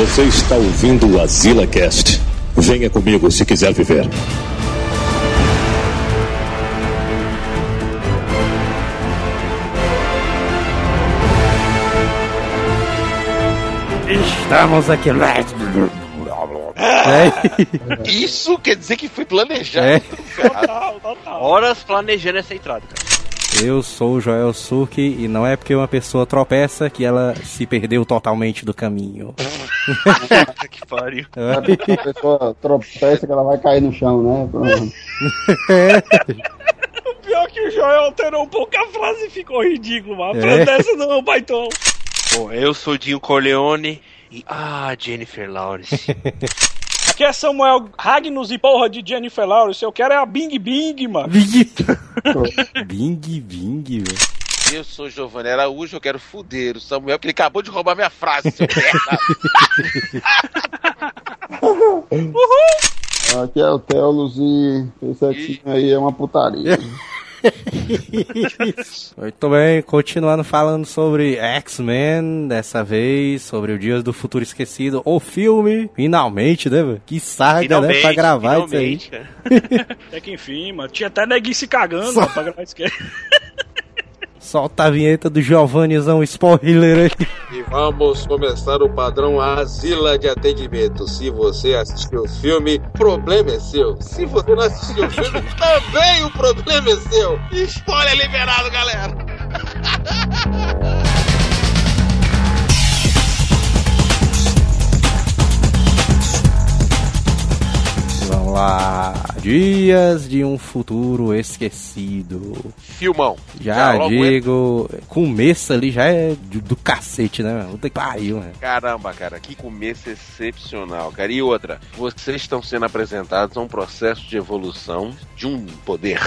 Você está ouvindo o Azila Cast. Venha comigo se quiser viver. Estamos aqui. É. Isso quer dizer que foi planejado. É. Total, total. Horas planejando essa entrada, cara. Eu sou o Joel Suki e não é porque uma pessoa tropeça que ela se perdeu totalmente do caminho. Que pariu. Sabe que a pessoa tropeça que ela vai cair no chão, né? O pior é que o Joel alterou um pouco a frase e ficou ridículo, mas a É. dessa não é um baitão. Bom, eu sou Dinho Corleone e. Ah, Jennifer Lawrence. Aqui é Samuel Ragnos e porra de Jennifer Lawrence. Eu quero é a Bing Bing, mano. Bing, bing, bing, velho. Eu sou Giovanni Araújo, eu quero fuder o Samuel, porque ele acabou de roubar minha frase, seu merda. Aqui é o Telos e esse aqui aí é uma putaria. Muito bem, continuando falando sobre X-Men, dessa vez sobre o Dias do Futuro Esquecido, o filme, finalmente, né, velho? Que saga, né, pra gravar isso aí. finalmente, cara. Até que enfim, mano. Tinha até neguinho se cagando Só- pra gravar isso aqui. Solta a vinheta do Giovannizão spoiler aí. E vamos começar o padrão Asila de atendimento. Se você assistiu o filme, o problema é seu. Se você não assistiu o filme, também o problema é seu. Spoiler liberado, galera. Vamos lá. Dias de um futuro esquecido. Filmão. Já logo digo, começo ali já é do, do cacete, né? Puta que pariu, né? Caramba, cara, que começo excepcional, cara. E outra, vocês estão sendo apresentados a um processo de evolução de um poder.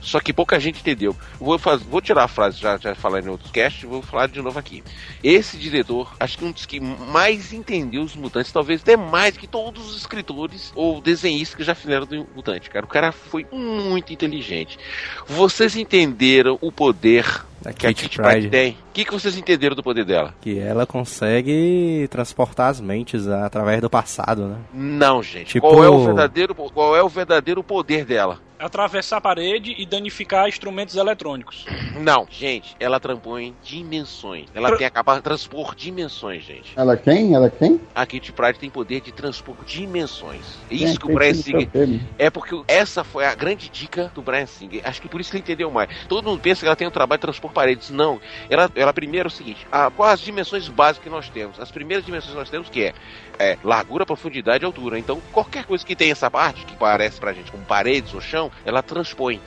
Só que pouca gente entendeu. Vou, faz, vou tirar a frase, já, já falei em outros cast, vou falar de novo aqui. Esse diretor, acho que um dos que mais entendeu os mutantes, talvez até mais que todos os escritores ou desenhistas que já fizeram do mutante, cara. O cara foi muito inteligente. Vocês entenderam o poder Da que a Kitty Kitty Pryde Pryde. tem? O que, que vocês entenderam do poder dela? Que ela consegue transportar as mentes através do passado, né? Não, gente. Tipo- Qual é o verdadeiro, qual é o verdadeiro poder dela? Atravessar a parede e danificar instrumentos eletrônicos. Não, gente, ela transpõe dimensões. Ela Tra- tem a capacidade de transpor dimensões, gente. Ela quem? Ela quem? A Kitty Pryde tem poder de transpor dimensões. É isso que o Brian Singer sabe? é porque essa foi a grande dica do Brian Singer. Acho que por isso ele entendeu mais. Todo mundo pensa que ela tem um trabalho de transpor paredes. Não. Ela, ela primeiro é o seguinte: a, quais as dimensões básicas que nós temos? As primeiras dimensões que nós temos que é, é largura, profundidade e altura. Então, qualquer coisa que tem essa parte, que parece pra gente como paredes ou chão, ela transpõe.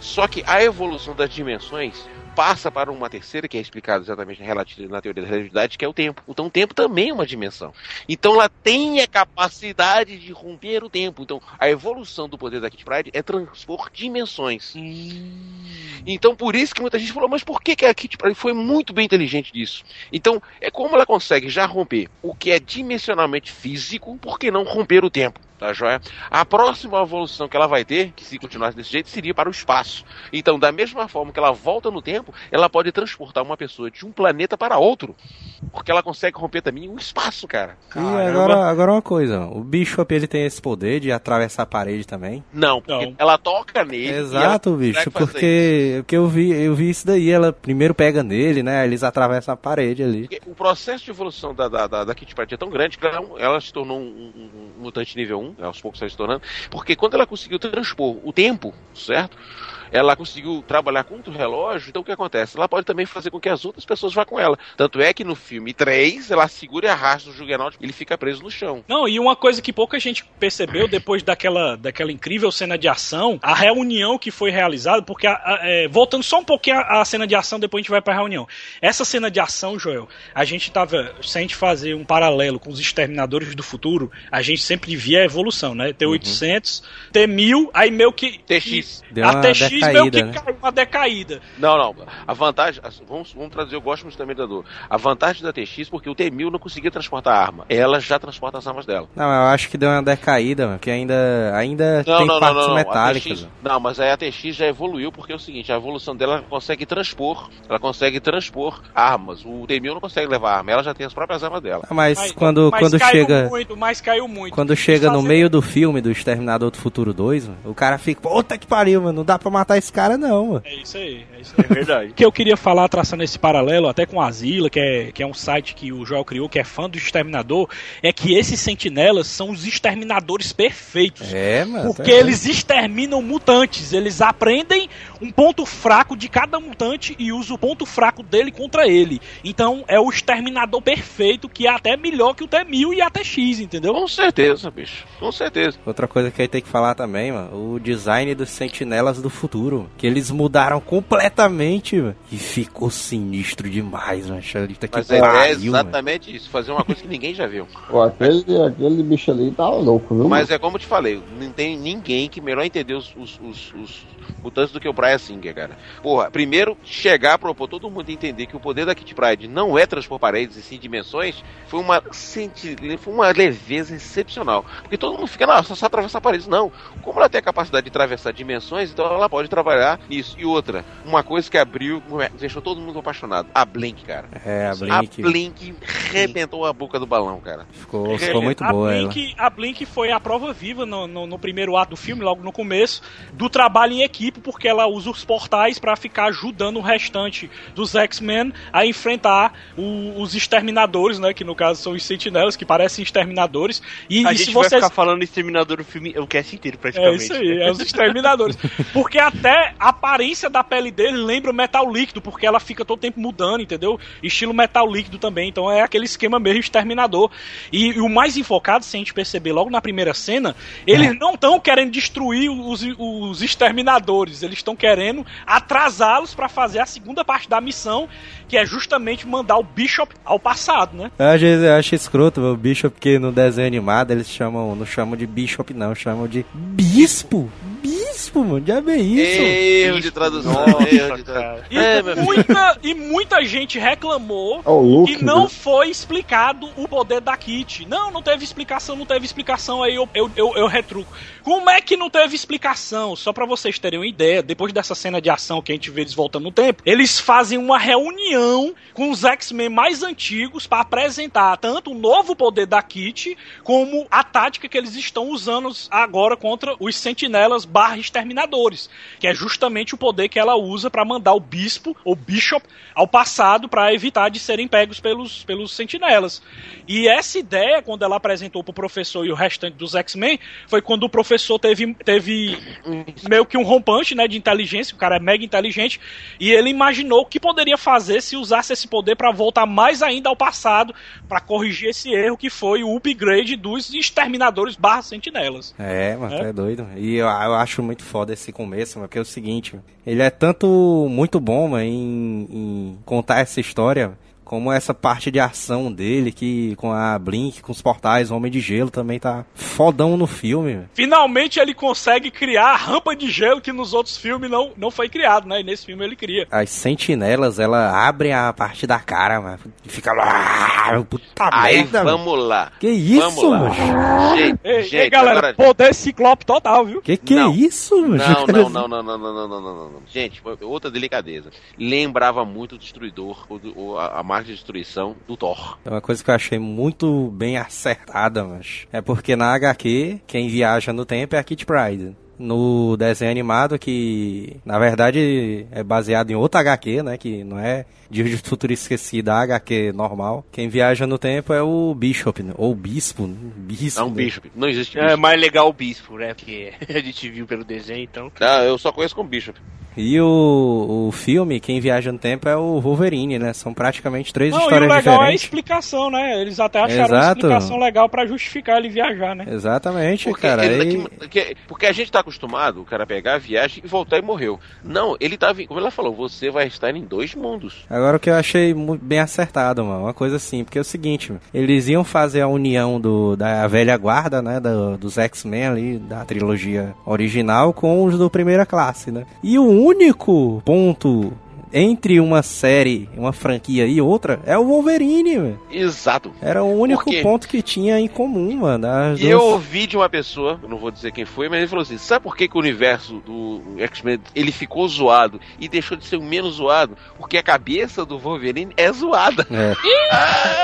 Só que a evolução das dimensões passa para uma terceira, que é explicado exatamente na teoria da relatividade, que é o tempo. Então o tempo também é uma dimensão. Então ela tem a capacidade de romper o tempo. Então a evolução do poder da Kitty Pryde é transpor dimensões. Então por isso que muita gente falou, mas por que, que a Kitty Pryde foi muito bem inteligente disso? Então é como ela consegue já romper o que é dimensionalmente físico, por que não romper o tempo? Tá joia? A próxima evolução que ela vai ter, que se continuasse desse jeito, seria para o espaço. Então, da mesma forma que ela volta no tempo, ela pode transportar uma pessoa de um planeta para outro. Porque ela consegue romper também o espaço, cara. E agora, agora uma coisa, o Bishop ele tem esse poder de atravessar a parede também. Não, porque Não. ela toca nele. Exato, bicho, porque, porque eu vi, eu vi isso daí, ela primeiro pega nele, né? Eles atravessam a parede ali. Porque o processo de evolução da, da, da, da Kitty Pryde é tão grande que ela, ela se tornou um, um- um mutante nível 1, aos poucos está se tornando, porque quando ela conseguiu transpor o tempo, certo? Ela conseguiu trabalhar contra o relógio, então o que acontece? Ela pode também fazer com que as outras pessoas vá com ela. Tanto é que no filme 3, ela segura e arrasta o Juggernaut e ele fica preso no chão. Não, e uma coisa que pouca gente percebeu depois daquela, daquela incrível cena de ação, a reunião que foi realizada, porque, a- a- é, voltando só um pouquinho à cena de ação, depois a gente vai pra reunião. Essa cena de ação, Joel, a gente tava, se a gente fazer um paralelo com os Exterminadores do Futuro, a gente sempre via a evolução, né? T800, T1000, aí meio que... TX. Deu a TX X meio que né? caiu uma decaída. Não, não. A vantagem. Vamos, vamos trazer, eu gosto muito também da dor. A vantagem da TX, porque o T-1000 não conseguia transportar arma. Ela já transporta as armas dela. Não, eu acho que deu uma decaída, mano, que ainda, ainda não, tem não, partes não, metálicas. TX, não, mas aí a TX já evoluiu, porque é o seguinte, a evolução dela consegue transpor. Ela consegue transpor armas. O T-1000 não consegue levar arma, ela já tem as próprias armas dela. Mas, mas quando, mas quando chega. Muito, mas caiu muito. Quando chega no meio do filme do Exterminador do Futuro 2, mano, o cara fica, puta que pariu, mano, não dá pra matar esse cara, não, mano. É isso aí, é isso aí. É verdade. O que eu queria falar, traçando esse paralelo, até com a Zila, que é, que é um site que o Joel criou, que é fã do Exterminador, é que esses sentinelas são os exterminadores perfeitos. É, mano. Porque tá eles exterminam mutantes. Eles aprendem um ponto fraco de cada mutante e usam o ponto fraco dele contra ele. Então é o exterminador perfeito, que é até melhor que o T-1000 e a TX, entendeu? Com certeza, bicho. Com certeza. Outra coisa que a gente tem que falar também, mano, o design dos sentinelas do futuro. Que eles mudaram completamente, mano, e ficou sinistro demais, mano. Mas é, é exatamente mano. isso, fazer uma coisa que ninguém já viu. Pô, aquele, aquele bicho ali tá louco, viu? Mas mano? é como eu te falei, não tem ninguém que melhor entendeu os, os, os, os mutantes do que o Brian Singer, cara. Porra, primeiro, chegar a propor todo mundo entender que o poder da Kit Pride não é transpor paredes e sim dimensões, foi uma, foi uma leveza excepcional. Porque todo mundo fica, não, só, só atravessar paredes. Não. Como ela tem a capacidade de atravessar dimensões, então ela pode trabalhar nisso. E outra, uma coisa que abriu, deixou todo mundo apaixonado. A Blink, cara. É, a Blink. A Blink rebentou a boca do balão, cara. Ficou, ficou muito a boa Blink, ela. A Blink foi a prova viva no, no, no primeiro ato do filme, logo no começo, do trabalho em equipe, porque ela usa os portais para ficar ajudando o restante dos X-Men a enfrentar o, os exterminadores, né? Que no caso são os sentinelas, que parecem exterminadores. E, a e gente se vocês... vai ficar falando exterminador o filme, o cast inteiro, praticamente. É isso aí, é os exterminadores. porque até a aparência da pele dele lembra o metal líquido, porque ela fica todo tempo mudando, entendeu? Estilo metal líquido também, então é aquele esquema mesmo exterminador. E, e o mais enfocado, se a gente perceber logo na primeira cena, eles é. não estão querendo destruir os, os exterminadores, eles estão querendo atrasá-los para fazer a segunda parte da missão, que é justamente mandar o Bishop ao passado, né? Eu acho escroto o Bishop, porque no desenho animado eles chamam, não chamam de Bishop não, chamam de Bispo. Bispo, mano, já é isso. Erro de tradução, erro de tradução. E, é, muita, e muita gente reclamou oh, que não foi explicado o poder da Kit. Não, não teve explicação, não teve explicação, aí eu, eu, eu, eu retruco. Como é que não teve explicação? Só para vocês terem uma ideia, depois dessa cena de ação que a gente vê eles voltando no tempo, eles fazem uma reunião com os X-Men mais antigos para apresentar tanto o novo poder da Kit como a tática que eles estão usando agora contra os sentinelas barra exterminadores, que é justamente o poder que ela usa para mandar o bispo ou bishop ao passado para evitar de serem pegos pelos, pelos sentinelas. E essa ideia, quando ela apresentou pro professor e o restante dos X-Men, foi quando o professor teve, teve meio que um rompante né, de inteligência, o cara é mega inteligente, e ele imaginou o que poderia fazer se usasse esse poder para voltar mais ainda ao passado, para corrigir esse erro que foi o upgrade dos exterminadores barra sentinelas. É, mas é? é doido. E eu, eu, acho muito foda esse começo, porque é o seguinte, ele é tanto muito bom mano, em, em contar essa história como essa parte de ação dele, que com a Blink, com os portais, Homem de Gelo também tá fodão no filme. Finalmente ele consegue criar a rampa de gelo que nos outros filmes não, não foi criado, né? E nesse filme ele cria. As sentinelas, ela abre a parte da cara, mano. E fica lá. Puta Aí, merda, vamos mano. lá. Que isso, mano? Gente, ei, gente, ei, galera, agora... poder ciclope total, viu? Que que é não. é isso, mano? Não, não, não, não, não, não, não, não, não, não. Gente, outra delicadeza. Lembrava muito o Destruidor, ou a, a marca de destruição do Thor. É uma coisa que eu achei muito bem acertada, mas é porque na HQ, quem viaja no tempo é a Kit Pride no desenho animado que na verdade é baseado em outra HQ, né, que não é Dias de Futuro Esquecido, a HQ normal. Quem viaja no tempo é o Bishop, né? ou Bispo, né? Bispo. Não, Bishop. Não existe Bishop. É mais legal o Bispo, né, porque a gente viu pelo desenho, então. Não, eu só conheço como Bishop. E o, o filme, quem viaja no tempo é o Wolverine, né? São praticamente três Não, e o histórias legal é a diferentes. explicação, né? Eles até acharam uma Exato. explicação legal pra justificar ele viajar, né? Exatamente, Porque, cara. ele- E- porque- porque a gente tá acostumado, o cara pegar a viagem e voltar e morreu. Não, ele tava. em- Como ela falou, você vai estar em dois mundos. Agora o que eu achei bem acertado, mano, uma coisa assim, porque é o seguinte, mano, eles iam fazer a união do, da velha guarda, né, do- dos X-Men ali, da trilogia original, com os do primeira classe, né? E o único ponto entre uma série, uma franquia e outra, é o Wolverine, mano. Exato. Era o único ponto que tinha em comum, mano. as E eu duas- ouvi de uma pessoa, eu não vou dizer quem foi, mas ele falou assim: sabe por que, que o universo do X-Men ele ficou zoado e deixou de ser o menos zoado? Porque a cabeça do Wolverine é zoada. É.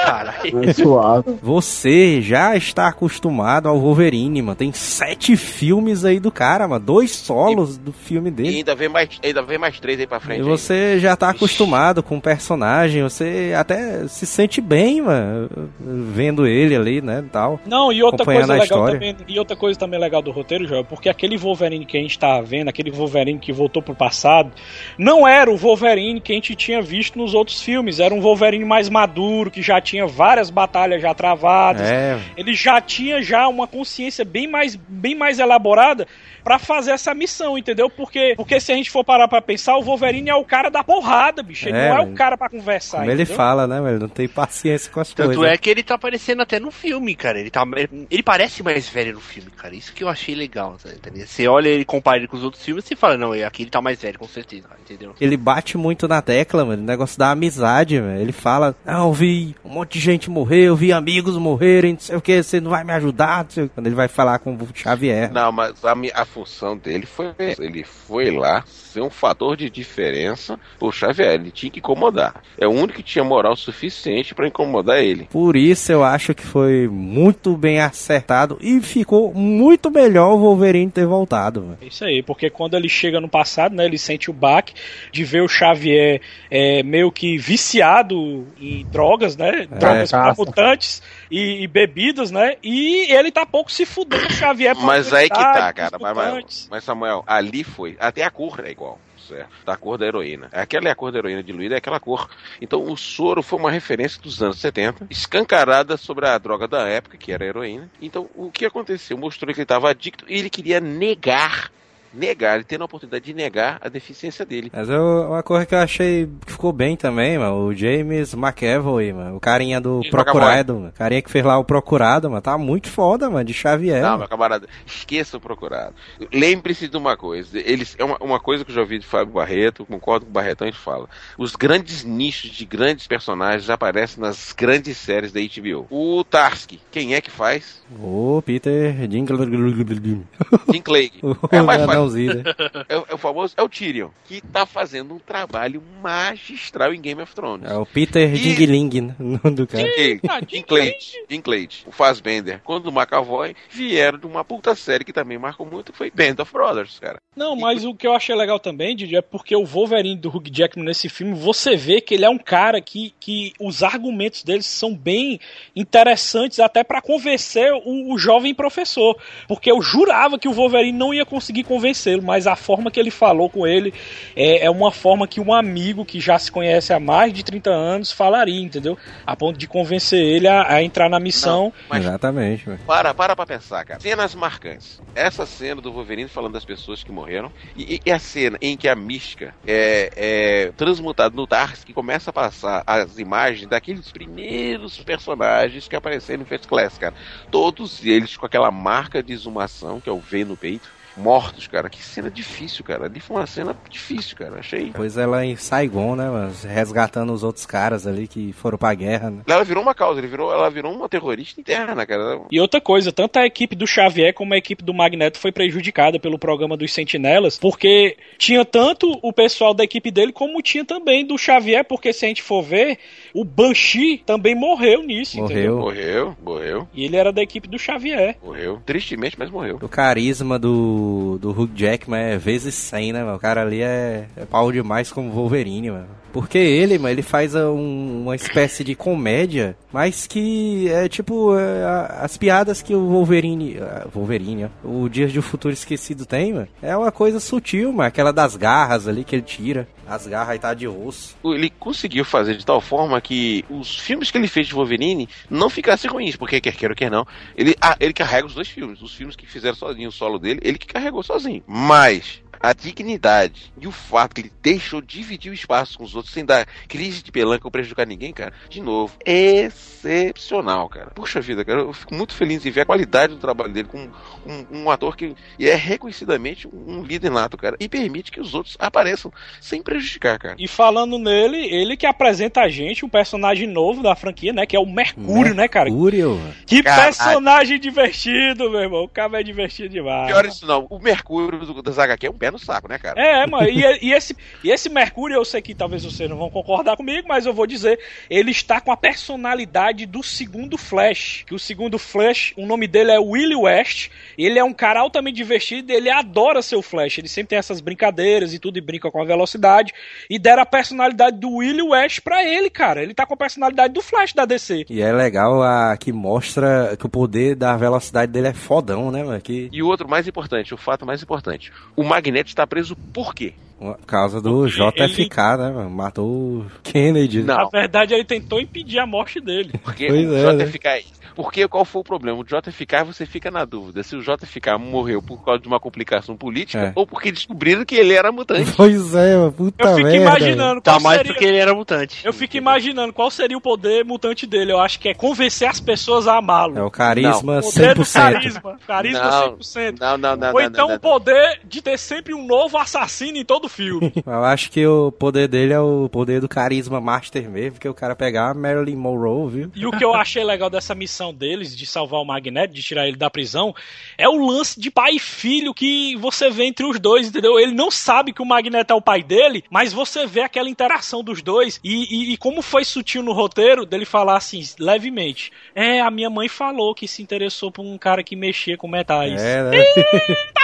Caralho. É suave. Você já está acostumado ao Wolverine, mano. Tem sete filmes aí do cara, mano. Dois solos do filme E dele. ainda vem mais, ainda vem mais três aí pra frente. E você já tá acostumado com o personagem, você até se sente bem, mano, vendo ele ali, né, tal. Não, e outra coisa legal história. também, e outra coisa também legal do roteiro, Joel, porque aquele Wolverine que a gente tá vendo, aquele Wolverine que voltou pro passado, não era o Wolverine que a gente tinha visto nos outros filmes, era um Wolverine mais maduro, que já tinha várias batalhas já travadas. É, Ele já tinha já uma consciência bem mais, bem mais elaborada pra fazer essa missão, entendeu? Porque, porque se a gente for parar pra pensar, o Wolverine é o cara da porrada, bicho. Ele É, não é o cara pra conversar. como ele entendeu? fala, né, velho, não tem paciência com as Tanto coisas. é que ele tá aparecendo até no filme, cara. Ele, tá, ele parece mais velho no filme, cara. Isso que eu achei legal, tá entendendo? Você olha ele, compara ele com os outros filmes e fala, não, aqui ele tá mais velho, com certeza, entendeu? Ele bate muito na tecla, mano, o negócio da amizade, velho. Ele fala, ah, eu vi um monte de gente morrer, eu vi amigos morrerem, não sei o que, você não vai me ajudar, não sei o quê. Quando ele vai falar com o Xavier. Não, mas a, a função dele foi. Ele foi lá ser um fator de diferença pro Xavier. Ele tinha que incomodar. É o único que tinha moral suficiente pra incomodar ele. Por isso eu acho que foi muito bem acertado e ficou muito melhor o Wolverine ter voltado. É Isso aí, porque quando ele chega no passado, né, ele sente o baque de ver o Xavier é, meio que viciado em drogas, né, drogas pra caça. mutantes e, e bebidas, né, e ele tá pouco se fudendo o Xavier pra Mas aí que tá, cara. Mas, mas, mutantes. mas, Samuel, ali foi. Até a cor é igual. Certo? Da cor da heroína. Aquela é a cor da heroína diluída, é aquela cor. Então o soro foi uma referência dos anos 70, escancarada sobre a droga da época, que era a heroína. Então o que aconteceu? Mostrou que ele estava adicto e ele queria negar. Negar, ele tendo a oportunidade de negar a deficiência dele. Mas eu, uma coisa que eu achei que ficou bem também, mano, o James McAvoy, mano, o carinha do James Procurado, mano, carinha que fez lá o Procurado, mano, tá muito foda, mano, de Xavier. Não, mano. meu camarada, esqueça o procurado. Lembre-se de uma coisa. Eles, é uma, uma coisa que eu já ouvi de Fábio Barreto, concordo com o Barretão, a gente fala. Os grandes nichos de grandes personagens aparecem nas grandes séries da HBO. O Tarski, quem é que faz? O Peter Dinklage. O É mais fácil. Né? É, o- é o famoso, é o Tyrion, que tá fazendo um trabalho magistral em Game of Thrones. É o Peter E- Dingling, né? do cara. Jim Clade, o Fassbender, quando o McAvoy vieram de uma puta série que também marcou muito, foi Band of Brothers, cara. Não, mas o que eu achei legal também, Didi, é porque o Wolverine do Hugh Jackman nesse filme, você vê que ele é um cara que, que os argumentos dele são bem interessantes até pra convencer o, o jovem professor. Porque eu jurava que o Wolverine não ia conseguir convencê-lo, mas a forma que ele falou com ele é, é uma forma que um amigo que já se conhece há mais de 30 anos falaria, entendeu? A ponto de convencer ele a, a entrar na missão. Mas Exatamente, mano. para, para pra pensar, cara. Cenas marcantes. Essa cena do Wolverine falando das pessoas que morreram e, e a cena em que a mística é, é transmutada no Tarks que começa a passar as imagens daqueles primeiros personagens que apareceram no First Class, cara. Todos eles com aquela marca de exumação, que é o V no peito. Mortos, cara. Que cena difícil, cara. Ali foi uma cena difícil, cara. Achei. Depois ela em Saigon, né, mano, resgatando os outros caras ali que foram pra guerra, né? Ela virou uma causa, ele virou, ela virou uma terrorista interna, cara. E outra coisa, tanto a equipe do Xavier como a equipe do Magneto foi prejudicada pelo programa dos Sentinelas, porque tinha tanto o pessoal da equipe dele como tinha também do Xavier, porque se a gente for ver, o Banshee também morreu nisso, entendeu? Morreu. Morreu, morreu, E ele era da equipe do Xavier. morreu. Tristemente, mas morreu. O carisma do, do Hugh Jackman é vezes 100, né, mano? O cara ali é, é pau demais como Wolverine, mano. Porque ele, mano, ele faz um- uma espécie de comédia, mas que é tipo é, as piadas que o Wolverine. ah, Wolverine, ó, o Dias de um Futuro Esquecido tem, mano. É uma coisa sutil, mano. Aquela das garras ali que ele tira. As garras e tá de osso. Ele conseguiu fazer de tal forma que os filmes que ele fez de Wolverine não ficassem ruins, porque quer queira ou quer não, ele, ah, ele carrega os dois filmes. Os filmes que fizeram sozinho o solo dele, ele que carregou sozinho. Mas a dignidade e o fato que ele deixou dividir o espaço com os outros sem dar crise de pelanca ou prejudicar ninguém, cara, de novo, excepcional, cara. Puxa vida, cara, eu fico muito feliz em ver a qualidade do trabalho dele com um, um ator que é reconhecidamente um líder nato, cara, e permite que os outros apareçam sem prejudicar, cara. E falando nele, ele que apresenta a gente um personagem novo da franquia, né? Que é o Mercúrio, né, cara? Mercúrio. Que Caralho. personagem divertido, meu irmão. O cara é divertido demais. Pior isso não, o Mercúrio do, das HQ é um pé no saco, né, cara? É, mano, e, e esse, e esse Mercúrio, eu sei que talvez vocês não vão concordar comigo, mas eu vou dizer, ele está com a personalidade do segundo Flash. Que o segundo Flash, o nome dele é Willie West. Ele é um cara altamente divertido, ele adora ser o Flash. Ele sempre tem essas brincadeiras e tudo, e brinca com a velocidade. E deram a personalidade do Willie West pra ele, cara. Ele tá com a personalidade do Flash da DC. E é legal a que mostra que o poder da velocidade dele é fodão, né, mano? Que, E o outro mais importante, o fato mais importante, o Magneto está preso por quê? Por causa do JFK, né, mano? Matou o Kennedy. Não. Na verdade, ele tentou impedir a morte dele. Porque Pois o é, né? JFK. Porque qual foi o problema? O JFK você fica na dúvida se o JFK morreu por causa de uma complicação política É. ou porque descobriram que ele era mutante. Pois é, mano. Puta Eu fico merda. imaginando Tá mais seria... porque ele era mutante. Eu fico imaginando qual seria o poder mutante dele. Eu acho que é convencer as pessoas a amá-lo. É o carisma O poder do 100%. carisma. Carisma Não, 100%. Não, não, não. Ou não, então não, o poder de ter sempre um novo assassino em todo filme. Eu acho que o poder dele é o poder do carisma master mesmo, porque o cara pegar a Marilyn Monroe, viu? E o que eu achei legal dessa missão deles, de salvar o Magneto, de tirar ele da prisão, é o lance de pai e filho que você vê entre os dois, entendeu? Ele não sabe que o Magneto é o pai dele, mas você vê aquela interação dos dois e, e- e como foi sutil no roteiro dele falar assim, levemente. É, a minha mãe falou que se interessou por um cara que mexia com metais. É, né?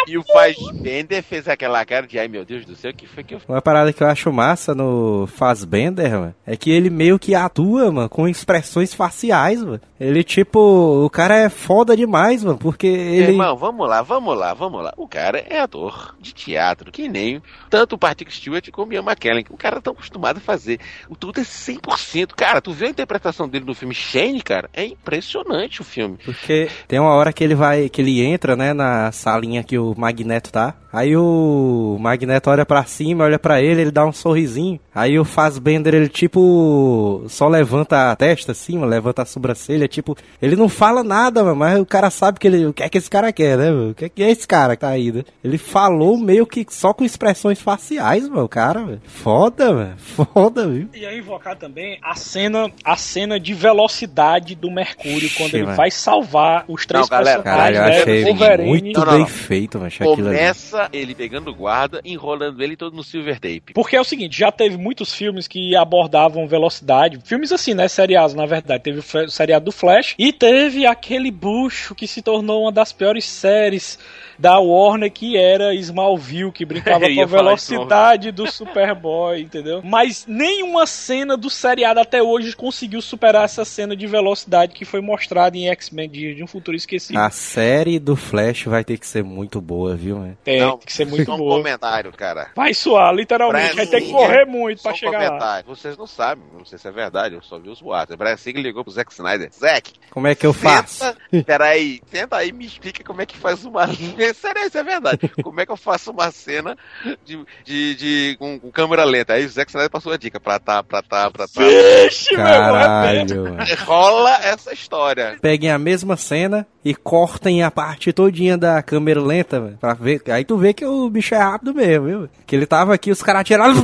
E o Fassbender fez aquela cara de ai meu Deus do céu, que foi que eu Uma parada que eu acho massa no Fassbender, mano, é que ele meio que atua, mano, com expressões faciais, mano. Ele, tipo, o cara é foda demais, mano, porque ele... Irmão, vamos lá, vamos lá, vamos lá. O cara é ator de teatro, que nem tanto o Patrick Stewart como o Ian McKellen. O cara tá acostumado a fazer. O tudo é 100%. Cara, tu vê a interpretação dele no filme Shane, cara? É impressionante o filme. Porque tem uma hora que ele vai, que ele entra, né, na salinha que o Magneto tá. Aí o Magneto olha pra cima, olha pra ele, ele dá um sorrisinho. Aí o Fassbender, ele tipo, só levanta a testa assim, mano, levanta a sobrancelha, tipo, ele não fala nada, mano, mas o cara sabe que ele, o que é que esse cara quer, né, mano? O que é que é esse cara que tá aí, né? Ele falou meio que só com expressões faciais, mano, o cara, velho. Foda, mano. Foda, viu? E aí invocar também a cena, a cena de velocidade do Mercúrio quando ele mano. vai salvar os três Não, galera, Caralho, eu personagens, né, achei Wolverine, muito Não, não, bem feito, mano. Começa ele pegando guarda, enrolando ele todo no silver tape. Porque é o seguinte, já teve muitos filmes que abordavam velocidade. Filmes assim, né? Seriados, na verdade. Teve o seriado do Flash e teve aquele bucho que se tornou uma das piores séries da Warner, que era Smallville, que brincava com a velocidade do Superboy, entendeu? Mas nenhuma cena do seriado até hoje conseguiu superar essa cena de velocidade que foi mostrada em X-Men de, de um futuro esquecido. A série do Flash vai ter que ser muito boa, viu, mano? Tem Não, que ser muito só um boa. comentário, cara. Vai suar, literalmente. Vai ter que correr muito Só pra um chegar lá. comentário. Vocês não sabem, não sei se é verdade, eu só vi os boatos. Brian Singer ligou pro Zack Snyder. Zack, Como é que eu faço? Senta, peraí, senta aí e me explica como é que faz uma. Sério, isso é verdade. Como é que eu faço uma cena de, de, de- com, com câmera lenta? Aí o Zack Snyder passou a dica pra tá, pra tá, pra tá. Vixe, meu irmão, é Caralho, mano. Rola essa história. Peguem a mesma cena e cortem a parte todinha da câmera lenta, velho. Pra ver. Aí tu vê que o bicho é rápido mesmo, viu? Que ele tava aqui, os caras atiraram.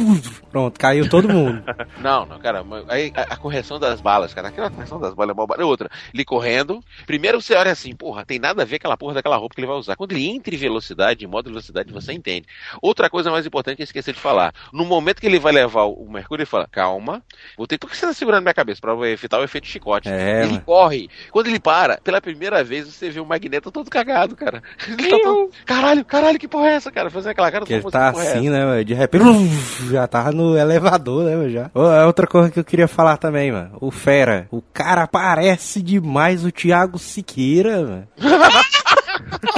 Pronto, caiu todo mundo. Não, não, cara, aí a, a correção das balas, cara, aquela correção das balas é uma. Outra, ele correndo. Primeiro você olha assim, porra, tem nada a ver aquela porra daquela roupa que ele vai usar. Quando ele entra em velocidade, em modo de velocidade, você entende. Outra coisa mais importante que eu esqueci de falar. No momento que ele vai levar o Mercúrio, ele fala, calma, vou ter... Por que você tá segurando minha cabeça? Pra evitar o efeito chicote. É, ele mano. corre. Quando ele para, pela primeira vez, você vê o Magneto todo cagado, cara. Ele tá todo... Caralho, caralho, que porra é essa, cara? Fazendo aquela cara Que ele "Como tá é assim, essa?" né? De repente, já tava no elevador, né? Já. É outra coisa que eu queria falar também, mano. O Fera. O cara parece demais o Thiago Siqueira, mano.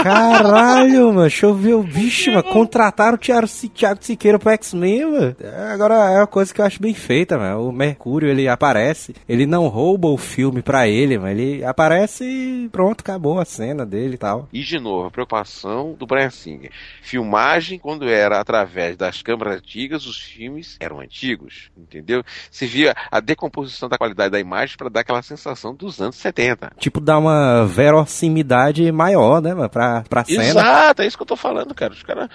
Caralho, mano. Deixa eu ver o bicho, mano. Contrataram o Thiago, Thiago Siqueira pro X-Men, mano. É, Agora é uma coisa que eu acho bem feita, mano. O Mercúrio, ele aparece. Ele não rouba o filme pra ele, mano. Ele aparece e pronto, acabou a cena dele e tal. E de novo, a preocupação do Brian Singer. Filmagem, quando era através das câmeras antigas, os filmes eram antigos, entendeu? Se via a decomposição da qualidade da imagem para dar aquela sensação dos anos 70. Tipo, dá uma verossimilidade maior, né, mano? Pra, pra cena. Exato, é isso que eu tô falando, cara. Os cara,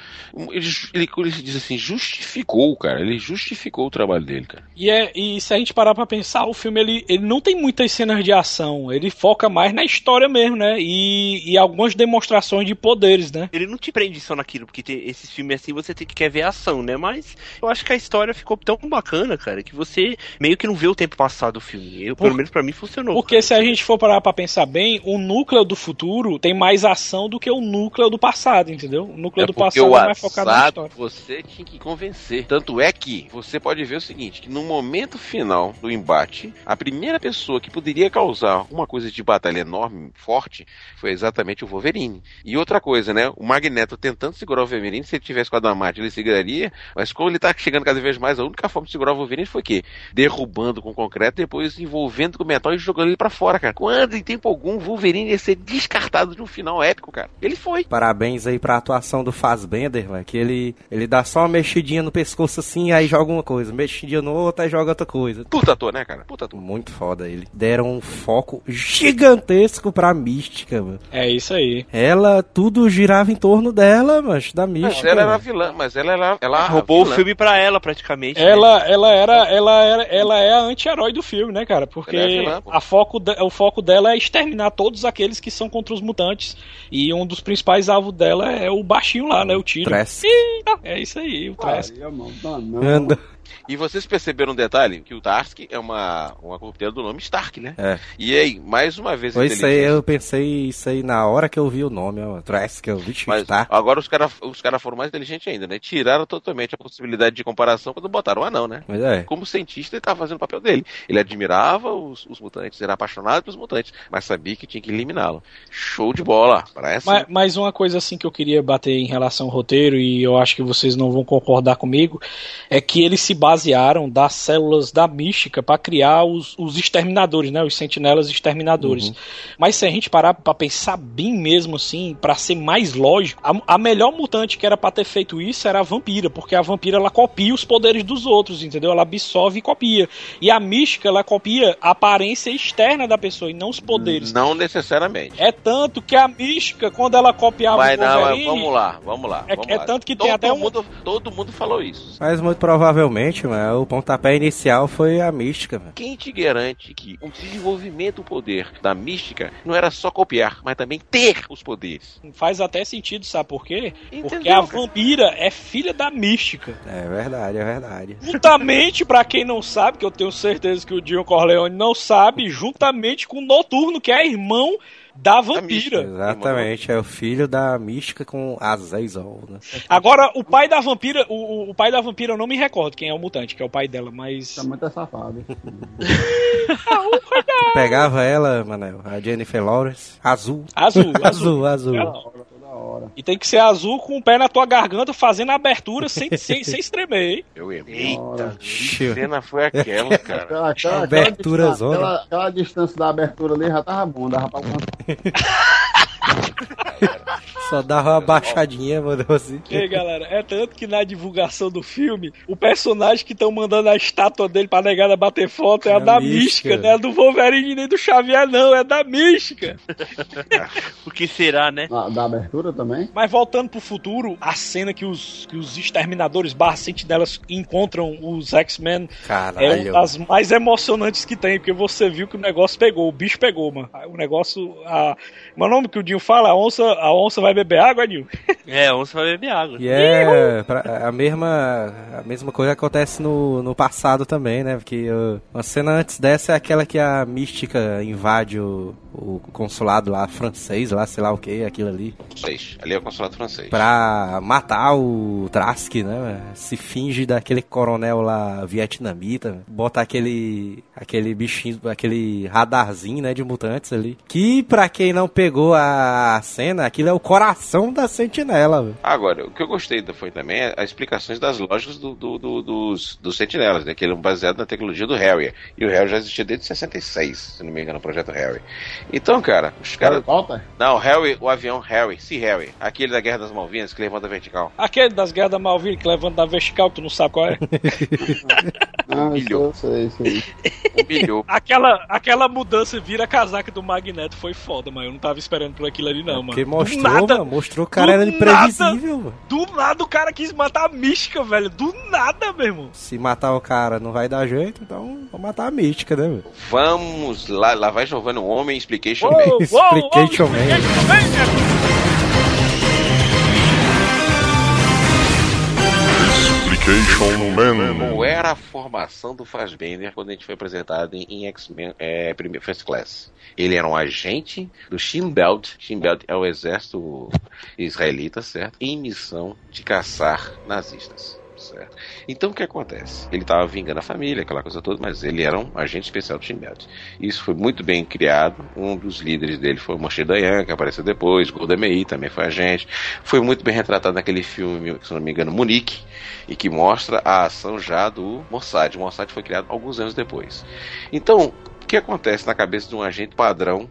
ele, ele, ele diz assim, justificou, cara. Ele justificou o trabalho dele, cara. E, é, e se a gente parar pra pensar, o filme ele, ele não tem muitas cenas de ação, ele foca mais na história mesmo, né? E, e algumas demonstrações de poderes, né? Ele não te prende só naquilo, porque tem esses filmes assim você tem que quer ver a ação, né? Mas eu acho que a história ficou tão bacana, cara, que você meio que não vê o tempo passado do filme. Eu, pelo Por- menos pra mim funcionou. Porque se a gente for parar pra pensar bem, o núcleo do futuro tem mais ação do que o núcleo do passado, entendeu? O núcleo É do passado o é mais focado na história. você tinha que convencer. Tanto é que você pode ver o seguinte, que no momento final do embate, a primeira pessoa que poderia causar uma coisa de batalha enorme, forte, foi exatamente o Wolverine. E outra coisa, né? O Magneto tentando segurar o Wolverine, se ele tivesse com a Damate, ele seguraria, mas como ele tá chegando cada vez mais, a única forma de segurar o Wolverine foi o quê? Derrubando com concreto, depois envolvendo com metal e jogando ele pra fora, cara. Quando em tempo algum o Wolverine ia ser descartado de um final épico, cara. Ele foi. Parabéns aí pra atuação do Fassbender, velho. Que ele, ele dá só uma mexidinha no pescoço assim, aí joga uma coisa. Mexidinha no outro, aí joga outra coisa. Puta ator, né, cara? Puta ator. Muito foda ele. Deram um foco gigantesco pra mística, mano. É isso aí. Ela, tudo girava em torno dela, mas da Mas mística. ela era vilã, mas ela era. Ela roubou o vilã. filme pra ela, praticamente. né? Ela, ela era, ela era, ela é a anti-herói do filme, né, cara? Porque é vilã, a foco de- o foco dela é exterminar todos aqueles que são contra os mutantes. E um dos principais alvos dela é o baixinho lá, né? O tiro. Trask. Eita, é isso aí, o Trask. Aí, mano. E vocês perceberam um detalhe? Que o Tarsk é uma, uma corruptela do nome Stark, né? É. E aí, mais uma vez Foi isso aí, eu pensei isso aí na hora que eu vi o nome, ó. Trask, eu vi Mas tá. agora os caras os cara foram mais inteligentes ainda, né? Tiraram totalmente a possibilidade de comparação quando botaram o anão, né? Mas é. Como cientista, ele estava fazendo o papel dele. Ele admirava os, os mutantes, era apaixonado pelos mutantes, mas sabia que tinha que eliminá-lo. Show de bola. Parece. Mas, mas uma coisa assim que eu queria bater em relação ao roteiro, e eu acho que vocês não vão concordar comigo, é que eles se basearam das células da mística para criar os, os exterminadores, né? Os sentinelas exterminadores. Mas se a gente parar pra pensar bem mesmo assim, pra ser mais lógico, a, a melhor mutante que era pra ter feito isso era a vampira, porque a vampira ela copia os poderes dos outros, entendeu? Ela absorve e copia. E a mística ela copia a aparência externa da pessoa e não os poderes. Não necessariamente. É tanto que a mística, quando ela copiava Mas o não, Wolverine, vamos lá, vamos lá. É- vamos é lá. tanto que todo tem até um- mundo, Todo mundo falou isso. Mas muito provavelmente, mano, o pontapé inicial foi a mística, mano. Quem te garante que o desenvolvimento do poder da mística não era só copiar, mas também ter os poderes? faz até sentido, sabe por quê? Entendeu, Porque a cara? vampira é filha da mística. É verdade, é verdade. Juntamente, pra quem não sabe, que eu tenho certeza que o Dion Corleone não sabe, juntamente com o Noturno, que é irmão da vampira. Exatamente, é o filho da mística com Azazel, né? Agora, o pai da vampira, o, o- pai da vampira eu não me recordo quem é o mutante, que é o pai dela, mas. Tá muito safado. Pegava ela, Manel, a Jennifer Lawrence, azul. Azul, azul. Azul, azul. Hora. E tem que ser azul com o pé na tua garganta, fazendo a abertura sem, sem, sem estremer, hein? Eu errei. Eita. Que cena foi aquela, cara? Aquela, aquela, Abertura aquela, zona. aquela, aquela distância da abertura ali já tava bom, dava pra. Só dava uma baixadinha, mano, assim. E aí, galera, é tanto que na divulgação do filme, o personagem que estão mandando a estátua dele pra negada bater foto é, É a da Mística. Mística, não é a do Wolverine nem do Xavier, não, é da Mística. O que será, né? Da, da abertura também? Mas voltando pro futuro, a cena que os, que os exterminadores barra sentinelas encontram os X-Men é uma das mais emocionantes que tem, porque você viu que o negócio pegou, o bicho pegou, mano. O negócio. A... Como é o nome que o Dinho fala? A onça, a onça vai beber água, Dinho? É, onça vai beber água. E é pra- a mesma a mesma coisa acontece no, no passado também, né? Porque uh, uma cena antes dessa é aquela que a mística invade o, o consulado lá francês, lá sei lá o que, aquilo ali, Francês. Ali é o consulado francês. pra matar o Trask, né? Se finge daquele coronel lá vietnamita, bota aquele aquele bichinho, aquele radarzinho, né, de mutantes ali. Que pra quem não pegou a cena, aquilo é o coração da sentinela, velho. Agora, o que eu gostei foi também as explicações das lógicas do, do- do- dos, dos sentinelas, né? Que ele é baseado na tecnologia do Harry. E o Harry já existia desde 66, se não me engano, o projeto Harry. Então, cara, os caras. Volta? Não, Harry, o avião Harry, se Harry. Aquele da Guerra das Malvinas que levanta vertical. Aquele das guerras da Malvina que levanta da vertical, que tu não sabe qual é. Ah, isso Humilhou. aí. Humilhou. Aquela, aquela mudança vira casaca do Magneto foi foda, mas eu não tava esperando por aquilo ali, não, mano. Porque Do mostrou, nada, mostrou o cara do era imprevisível. mano. do nada o cara quis matar a mística, velho. Do nada, meu irmão. Se matar o cara não vai dar jeito, então vou matar a mística, né, velho? Vamos lá, lá vai Giovanni, um homem explication man. Explication Man. Explication Man. Qual era a formação do Fassbender quando a gente foi apresentado em, em X-Men é, First Class? Ele era um agente do Shin Belt. Shin Belt é o exército israelita, certo? Em missão de caçar nazistas. Certo. Então o que acontece? Ele estava vingando a família, aquela coisa toda, mas ele era um agente especial do Shin. Isso foi muito bem criado. Um dos líderes dele foi o Moshe Dayan, que apareceu depois. Golda Meir também foi agente. Foi muito bem retratado naquele filme, se não me engano, Munique, e que mostra a ação já do Mossad. O Mossad foi criado alguns anos depois. Então, o que acontece na cabeça de um agente padrão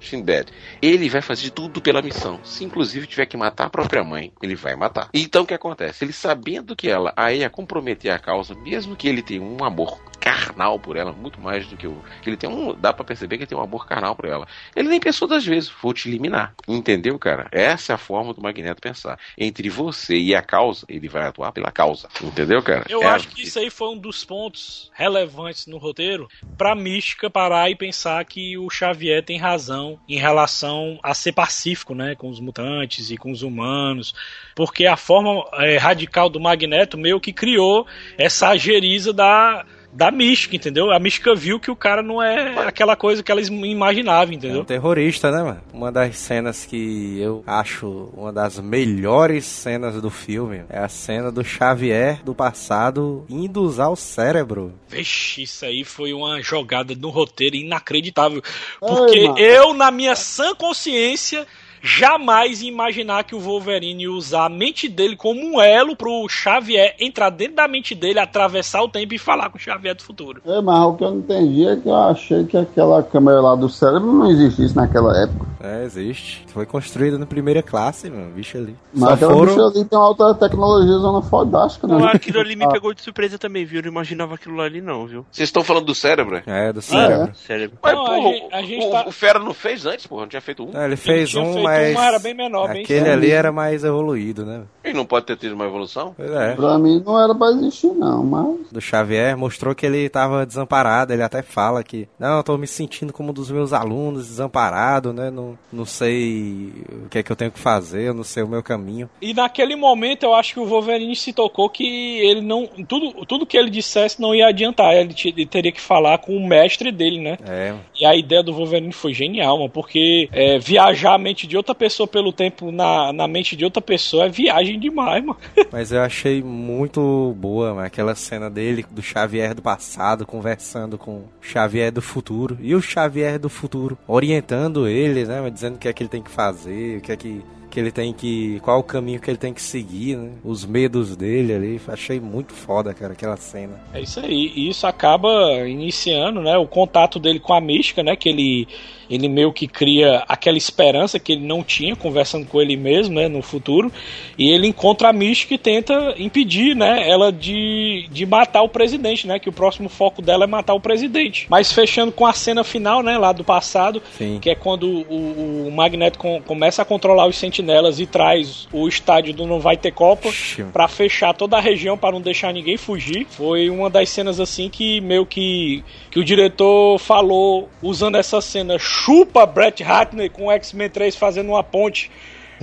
Shinbad? Ele vai fazer tudo pela missão. Se inclusive tiver que matar a própria mãe, ele vai matar. Então o que acontece? Ele sabendo que ela a ia comprometer a causa, mesmo que ele tenha um amor carnal por ela, muito mais do que o ele tem um, dá pra perceber que ele tem um amor carnal por ela. Ele nem pensou das vezes, vou te eliminar. Entendeu, cara? Essa é a forma do Magneto pensar. Entre você e a causa, ele vai atuar pela causa. Entendeu, cara? Eu É a acho que isso aí foi um dos pontos relevantes no roteiro pra Mística parar e pensar que o Xavier tem razão em relação a ser pacífico, né, com os mutantes e com os humanos, porque a forma é, radical do Magneto meio que criou essa ageriza da da mística, entendeu? A mística viu que o cara não é aquela coisa que elas imaginavam, É um entendeu? terrorista, né, mano? Uma das cenas que eu acho uma das melhores cenas do filme é a cena do Xavier do passado indo usar o cérebro. Vixe, isso aí foi uma jogada no roteiro inacreditável. Porque eu, na minha sã consciência, jamais imaginar que o Wolverine ia usar a mente dele como um elo pro Xavier entrar dentro da mente dele, atravessar o tempo e falar com o Xavier do futuro. É, mas o que eu não entendi é que eu achei que aquela câmera lá do cérebro não existisse naquela época. É, existe. Foi construída na primeira classe, mano. Bicho ali. Mas aquela foram... bicha ali tem uma alta tecnologia zona fodástica, né? Não, aquilo ali me pegou de surpresa também, viu? Eu não imaginava aquilo ali não, viu? Vocês estão falando do cérebro? É, do Ah, cérebro. Cérebro. Mas, Não, pô, a gente- a o- gente o, tá- o Fera não fez antes, porra, não tinha feito um. É, ele fez tinha um, feito mas... mas era bem menor, bem Aquele ali era mais evoluído, né? Ele não pode ter tido uma evolução? Pois é. Pra mim não era pra existir, não, mas. do Xavier mostrou que ele tava desamparado. Ele até fala que, não, eu tô me sentindo como um dos meus alunos, desamparado, né? Não, não sei o que é que eu tenho que fazer, eu não sei o meu caminho. E naquele momento eu acho que o Wolverine se tocou que ele não. Tudo, tudo que ele dissesse não ia adiantar. Ele, ele teria que falar com o mestre dele, né? É, E a ideia do Wolverine foi genial, mano, porque é, viajar a mente de outra pessoa pelo tempo na, na mente de outra pessoa é viagem demais, mano. mas eu achei muito boa mano, aquela cena dele, do Xavier do passado, conversando com o Xavier do futuro. E o Xavier do futuro orientando ele, né? Dizendo o que é que ele tem que fazer, o que é que que ele tem que. qual o caminho que ele tem que seguir, né? Os medos dele ali. Achei muito foda, cara, aquela cena. É isso aí. E isso acaba iniciando, né? O contato dele com a mística, né? Que ele ele meio que cria aquela esperança que ele não tinha conversando com ele mesmo, né, no futuro, e ele encontra a Mística e tenta impedir, né, ela de, de matar o presidente, né, que o próximo foco dela é matar o presidente. Mas fechando com a cena final, né, lá do passado, Sim. que é quando o, o Magneto com, começa a controlar os sentinelas e traz o estádio do Não Vai Ter Copa para fechar toda a região para não deixar ninguém fugir. Foi uma das cenas assim que meio que que o diretor falou usando essa cena chupa Brett Ratner com o X-Men 3 fazendo uma ponte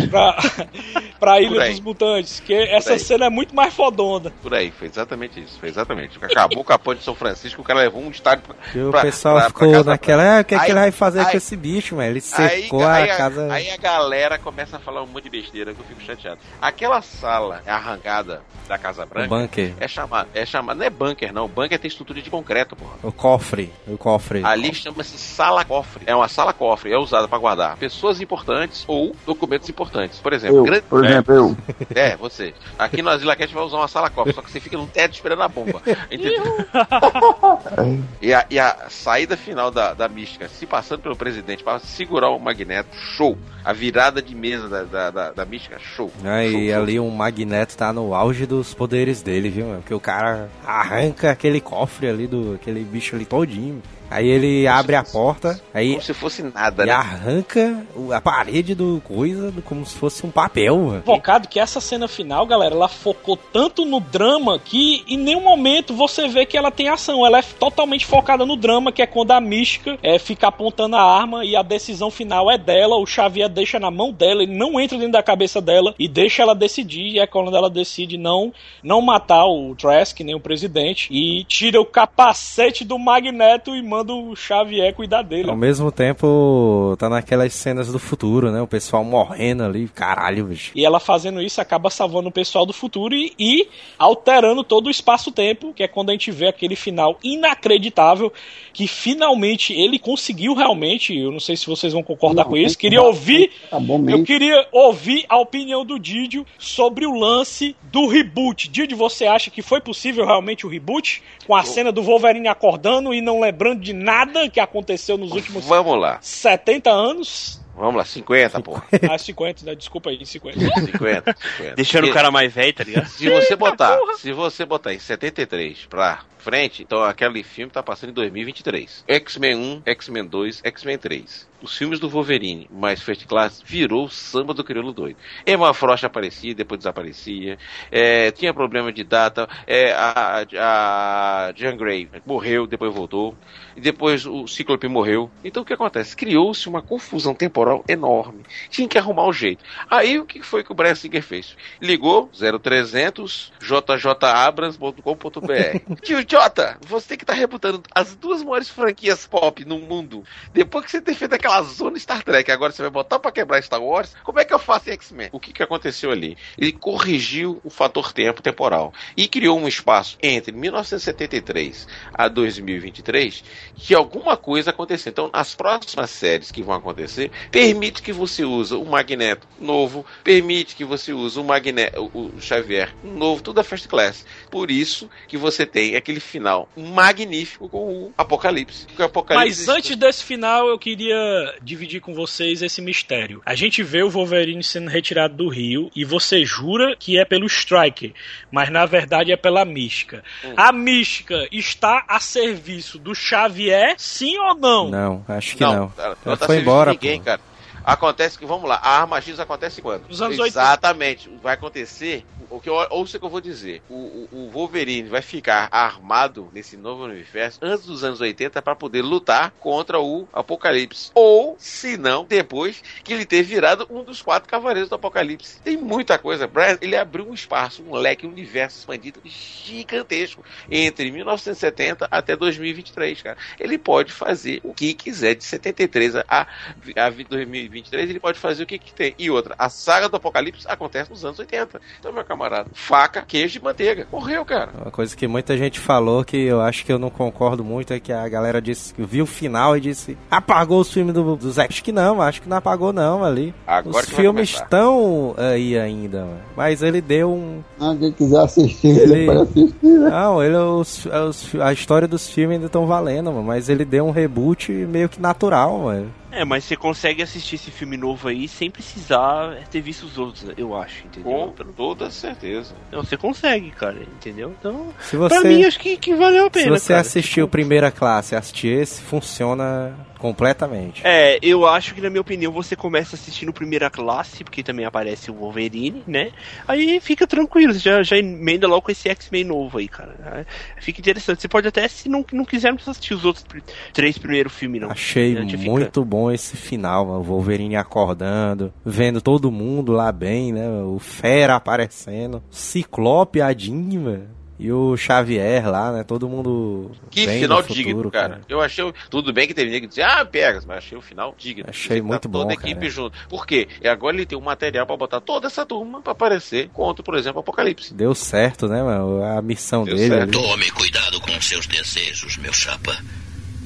pra, pra Ilha dos Mutantes. Que essa aí. cena é muito mais fodona. Por aí, foi exatamente isso. Foi exatamente. Acabou com a ponte de São Francisco, o cara levou um estádio pra, E o pra- pessoal pra- pra ficou casa- naquela, ah, o que, é que Aí- ele vai fazer com aí- esse bicho, mano? Ele Aí, secou aí, a casa. aí a galera começa a falar um monte de besteira que eu fico chateado. Aquela sala arrancada da Casa o Branca bunker. é chamada, é chamada, não é bunker não, bunker tem estrutura de concreto, porra. O cofre. O cofre. Ali chama-se sala cofre. É uma sala cofre, é usada para guardar pessoas importantes ou documentos importantes. Por exemplo, Eu, grande- por exemplo, eu. É, é, você. Aqui no Asila Cat vai usar uma sala cofre, só que você fica num teto esperando a bomba. Entendeu? e, a, e a saída final da, da mística, se passando pelo presidente para segurar o Magneto, show. A virada de mesa da, da, da, da mística, show. Aí Show, show. ali o Magneto tá no auge dos poderes dele, viu? Porque o cara arranca aquele cofre ali do aquele bicho ali todinho. Aí ele abre a porta, aí Como se fosse nada, e né? arranca a parede do coisa do- como se fosse um papel, mano. Focado que essa cena final, galera, ela focou tanto no drama que em nenhum momento você vê que ela tem ação. Ela é totalmente focada no drama, que é quando a mística é, fica apontando a arma e a decisão final é dela. O Xavier deixa na mão dela, ele não entra dentro da cabeça dela e deixa ela decidir. E é quando ela decide não, não matar o Trask, nem o presidente, e tira o capacete do Magneto e manda o Xavier cuidar dele. Ao mesmo tempo, tá naquelas cenas do futuro, né? O pessoal morrendo ali, caralho, bicho. E ela fazendo isso acaba salvando o pessoal do futuro e, e alterando todo o espaço-tempo, que é quando a gente vê aquele final inacreditável, que finalmente ele conseguiu realmente. Eu não sei se vocês vão concordar Não, com isso. Queria ouvir. Tá bom Eu queria ouvir a opinião do Didio sobre o lance do reboot. Didio, você acha que foi possível realmente o reboot? Com a cena do Wolverine acordando e não lembrando de nada que aconteceu nos últimos Vamos lá, 70 anos? Vamos lá, 50, porra. Ah, 50, né? Desculpa aí, 50. 50, 50. Deixando o Porque cara mais velho, tá ligado? Se você botar, se você botar em 73 pra frente, então aquele filme tá passando em 2023. X-Men 1, X-Men 2, X-Men 3. Os filmes do Wolverine mais First Class virou o samba do crioulo doido. Emma Frost aparecia, depois desaparecia. É, tinha problema de data. É, a, a Jean Grey morreu, depois voltou. E depois o Ciclope morreu. Então o que acontece? Criou-se uma confusão temporal enorme. Tinha que arrumar o jeito. Aí o que foi que o Brian Singer fez? Ligou 0300 jjabrams.com.br. Tio Jota, você que estar rebutando as duas maiores franquias pop no mundo. Depois que você ter feito aquela zona Star Trek, agora você vai botar pra quebrar Star Wars, como é que eu faço em X-Men? O que, que aconteceu ali? Ele corrigiu o fator tempo temporal e criou um espaço entre 1973 a 2023 que alguma coisa aconteceu. Então, as próximas séries que vão acontecer, permite que você use o Magneto novo, permite que você use o Magneto, o o Xavier novo, tudo é first class. Por isso que você tem aquele final magnífico com o Apocalipse. O Apocalipse Mas antes desse final, eu queria dividir com vocês esse mistério. A gente vê o Wolverine sendo retirado do Rio e você jura que é pelo Striker, mas na verdade é pela Mística. Hum. A Mística está a serviço do Xavier, sim ou não? Não, acho que não, não. ela Ela tá foi embora, ninguém, pô. cara. Acontece que, vamos lá, a Arma X acontece quando? Nos anos 80. Exatamente. Vai acontecer, o que eu, ouça o que eu vou dizer. O, o, o Wolverine vai ficar armado nesse novo universo antes dos anos 80 para poder lutar contra o Apocalipse. Ou, se não, depois que ele ter virado um dos quatro cavaleiros do Apocalipse. Tem muita coisa. Brian, ele abriu um espaço, um leque, um universo expandido gigantesco entre 1970 até 2023, cara. Ele pode fazer o que quiser de 73 a, a 2023, ele pode fazer o que, que tem. E outra, a saga do Apocalipse acontece nos anos 80. Então, meu camarada, camarada. Faca, queijo e manteiga. Morreu, cara. Uma coisa que muita gente falou que eu acho que eu não concordo muito é que a galera disse que viu o final e disse apagou os filmes do, do Zack. Acho que não, acho que não apagou não ali. Agora os filmes estão aí ainda, mano. mas ele deu um. Ah, quem quiser assistir, Ele- ele pode assistir, né? Não, ele, os, os- a história dos filmes ainda estão valendo, mano, mas ele deu um reboot meio que natural, mano. É, mas você consegue assistir esse filme novo aí sem precisar ter visto os outros, eu acho, entendeu? Com toda certeza. Não, você consegue, cara, entendeu? Então, Se pra você, mim, acho que, que valeu a se pena, você cara. assistiu Primeira Classe e assistir esse, funciona completamente. É, eu acho que, na minha opinião, você começa assistindo Primeira Classe, porque também aparece o Wolverine, né? Aí fica tranquilo, você já, já emenda logo com esse X-Men novo aí, cara. Fica interessante. Você pode até, se não, não quiser, não precisa assistir os outros três primeiros filmes, não. Achei fica- muito bom esse final, mano. o Wolverine acordando, vendo todo mundo lá bem, né? O Fera aparecendo, Ciclope, a Jean, mano, e o Xavier lá, né? Todo mundo Que bem final futuro, digno, cara. Eu achei. Tudo bem que teve nego que dizia, ah, pegas, mas achei o final digno. Achei Tá muito toda bom, a equipe cara. junto. Por quê? E agora ele tem um material pra botar toda essa turma pra aparecer contra, por exemplo, o Apocalipse. Deu certo, né, mano? A missão Deu dele. certo. ali. Tome cuidado com seus desejos, meu chapa.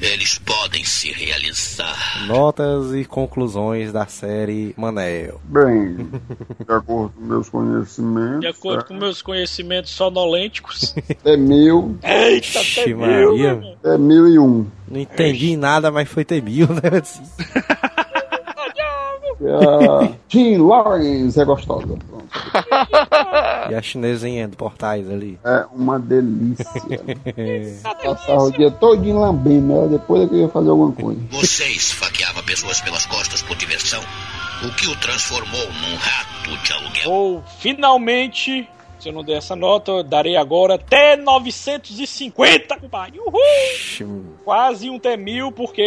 Eles podem se realizar. Notas e conclusões da série Manel. Bem, de acordo com meus conhecimentos, De acordo com meus conhecimentos sonolênticos. é mil, Eita, Ixi, até mil, é mil e um. Não entendi nada, mas foi ter mil, né? A Jean Lawrence é gostosa. E a chinesinha do portais ali. É uma delícia. Passava o dia todo lambendo ela, depois é que eu ia fazer alguma coisa. Você esfaqueava pessoas pelas costas por diversão, o que o transformou num rato de aluguel. Ou finalmente, se eu não der essa nota, eu darei agora até 950, compadre. Uhul! Quase um T1000, porque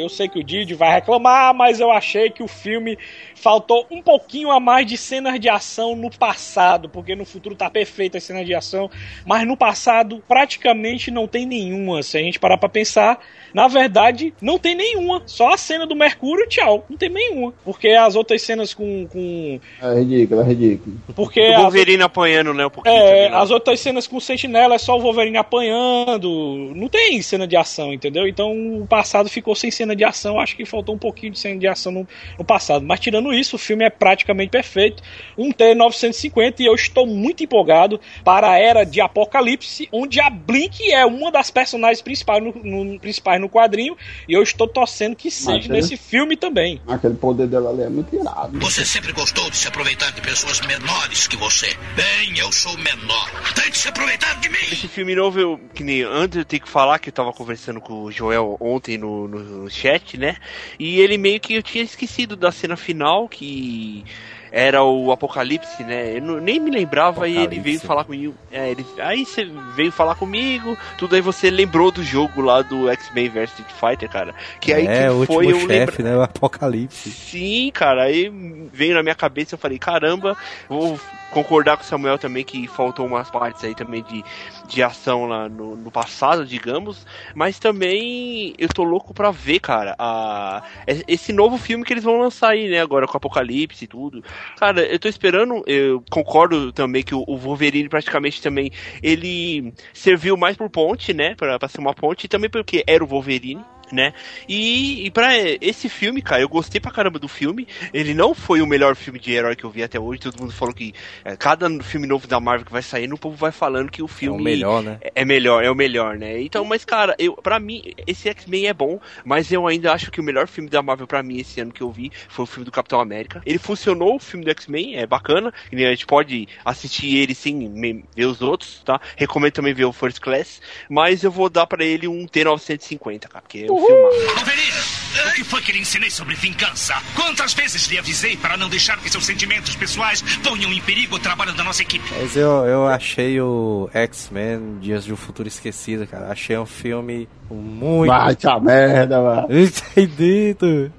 eu sei que o Didi vai reclamar, mas eu achei que o filme faltou um pouquinho a mais de cenas de ação no passado, porque no futuro tá perfeita as cenas de ação, mas no passado praticamente não tem nenhuma. Se a gente parar pra pensar, na verdade, não tem nenhuma. Só a cena do Mercúrio, tchau. Não tem nenhuma. Porque as outras cenas com. com É ridículo, é ridículo. porque O as Wolverine apanhando, né, um pouquinho. é, também, né? as outras cenas com o Sentinela é só o Wolverine apanhando. Não tem cena de ação, entendeu? Então o passado ficou sem cena de ação. Acho que faltou um pouquinho de cena de ação no, no passado. Mas tirando isso, o filme é praticamente perfeito. Um T950 e eu estou muito empolgado para a era de Apocalipse, onde a Blink é uma das personagens principais no, no- principais no quadrinho. E eu estou torcendo que seja nesse filme também. Aquele poder dela ali é muito irado. Você sempre gostou de se aproveitar de pessoas menores que você. Bem, eu sou menor. Tente se aproveitar de mim. Esse filme novo, eu, que nem antes eu tenho que falar que eu tava conversando com o Joel ontem no, no chat, né? E ele meio que eu tinha esquecido da cena final, que era o Apocalipse, né? Eu não- nem me lembrava e ele Apocalipse. veio falar comigo. É, ele, aí você veio falar comigo, tudo aí você lembrou do jogo lá do X-Men vs Street Fighter, cara. Que aí é, que o foi eu lembra... chefe, né? O Apocalipse. Sim, cara, aí veio na minha cabeça, eu falei, caramba, vou concordar com o Samuel também que faltou umas partes aí também de, de ação lá no, no passado, digamos, mas também eu tô louco pra ver, cara, a, esse novo filme que eles vão lançar aí, né, agora com Apocalipse e tudo. Cara, eu tô esperando, eu concordo também que o, Wolverine praticamente também, ele serviu mais por ponte, né, pra, pra ser uma ponte, e também porque era o Wolverine, né? E, e para esse filme, cara, eu gostei pra caramba do filme. Ele não foi o melhor filme de herói que eu vi até hoje. Todo mundo falou que é, cada filme novo da Marvel que vai saindo, o povo vai falando que o É filme o melhor, né? é melhor, é o melhor, né? Então, mas cara, eu para mim esse X-Men é bom, mas eu ainda acho que o melhor filme da Marvel pra mim esse ano que eu vi foi o filme do Capitão América. Ele funcionou, o filme do X-Men é bacana, e a gente pode assistir ele sem ver os outros, tá? Recomendo também ver o First Class, mas eu vou dar pra ele um T950, cara, porque é Wolverine, o que foi que lhe ensinei sobre vingança? Quantas vezes lhe avisei para não deixar que seus sentimentos pessoais ponham em perigo o trabalho da nossa equipe? Mas eu, eu achei o X-Men Dias de um Futuro Esquecido, cara. Achei um filme muito. Vai, tia merda, mano. Entendido.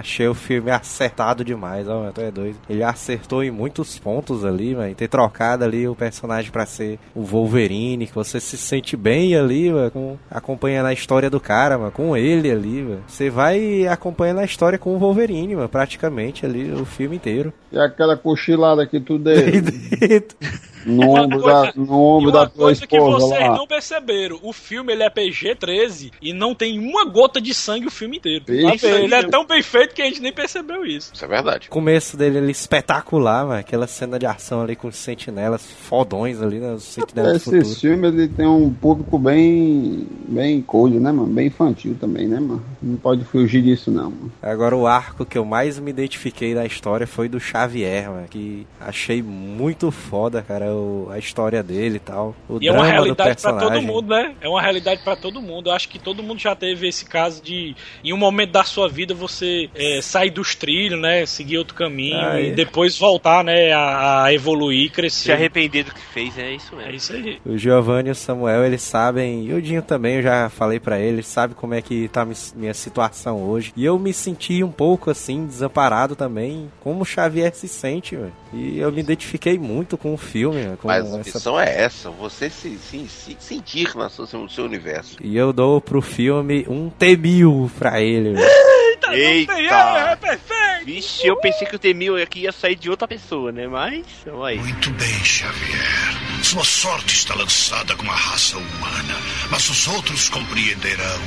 Achei o filme acertado demais, ó, tu é doido. Ele acertou em muitos pontos ali, mano. Ter trocado ali o personagem pra ser o Wolverine, que você se sente bem ali, mano, com, acompanhando a história do cara, mano, com ele ali, mano. Você vai acompanhando a história com o Wolverine, mano, praticamente ali o filme inteiro. E aquela cochilada que tu deu no ombro coisa- da, no ombro E uma da tua coisa que esposa vocês lá. não perceberam, o filme ele é PG-13 e não tem uma gota de sangue o filme inteiro. Vixe. ele é tão bem feito que a gente nem percebeu isso. Isso é verdade. O começo dele ali espetacular, mano. Aquela cena de ação ali com os sentinelas fodões ali, né? Os sentinelas do Esse futuro. filme ele tem um público bem bem coisa, né, mano? Bem infantil também, né, mano? Não pode fugir disso não, mano. Agora o arco que eu mais me identifiquei da história foi do Xavier, mano. Que achei muito foda, cara, o- a história dele e tal. O E é uma realidade pra todo mundo, né? É uma realidade pra todo mundo. Eu acho que todo mundo já teve esse caso de, em um momento da sua vida, você é, sair dos trilhos, né? Seguir outro caminho Ah, e é. depois voltar, né? A, a evoluir, Se crescer. arrepender do que fez, é isso É mesmo. isso aí. O Giovanni e o Samuel, eles sabem, e o Dinho também, eu já falei pra eles, sabe como é que tá mi- minha situação hoje. E eu me senti um pouco assim, desamparado também, como o Xavier se sente, velho. E eu me identifiquei muito com o filme, com Mas a essa missão é essa, você se, se, se sentir na sua- no seu universo. E eu dou pro filme um T-1000 pra ele, Eita! É, é perfeito! Vixe, eu pensei que o T-1000 aqui ia sair de outra pessoa, né? Mas, vamos aí. Muito bem, Xavier. Sua sorte está lançada com a raça humana, mas os outros compreenderão.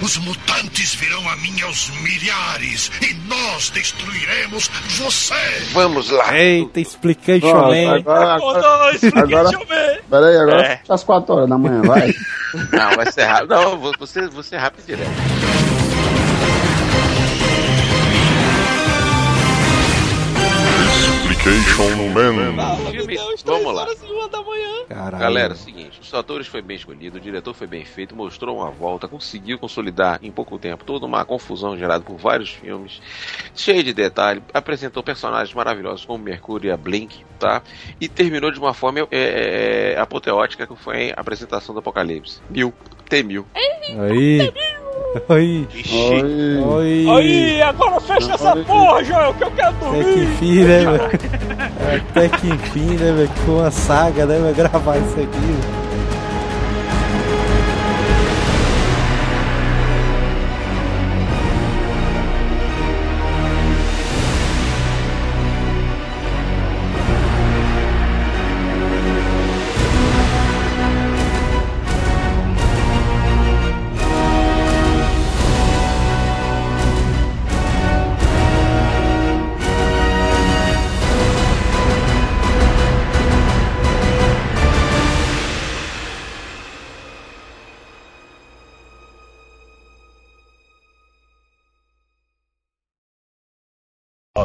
Os mutantes virão a mim aos milhares e nós destruiremos você. Vamos lá! Eita, Explication Man. agora, agora, agora- deixa eu ver. pera aí, agora É. às 4 horas da manhã, vai. Não, vai ser rápido. Não, vou- você, você é rápido direto. Explication Man. O filme, vamos lá. Caralho. Galera, é o seguinte, os atores foi bem escolhido, o diretor foi bem feito, mostrou uma volta, conseguiu consolidar em pouco tempo toda uma confusão gerada por vários filmes, cheio de detalhe, apresentou personagens maravilhosos como Mercúrio e a Blink, tá? E terminou de uma forma é, é, apoteótica que foi a apresentação do Apocalipse. Mil, T-1000. Aí. Vixe. Oi. Oi. Aí, agora fecha essa porra, Joel, que eu quero Até que dormir. enfim, né, velho? Até que enfim, né, velho? Que foi uma saga, né, velho? Gravar isso aqui, velho.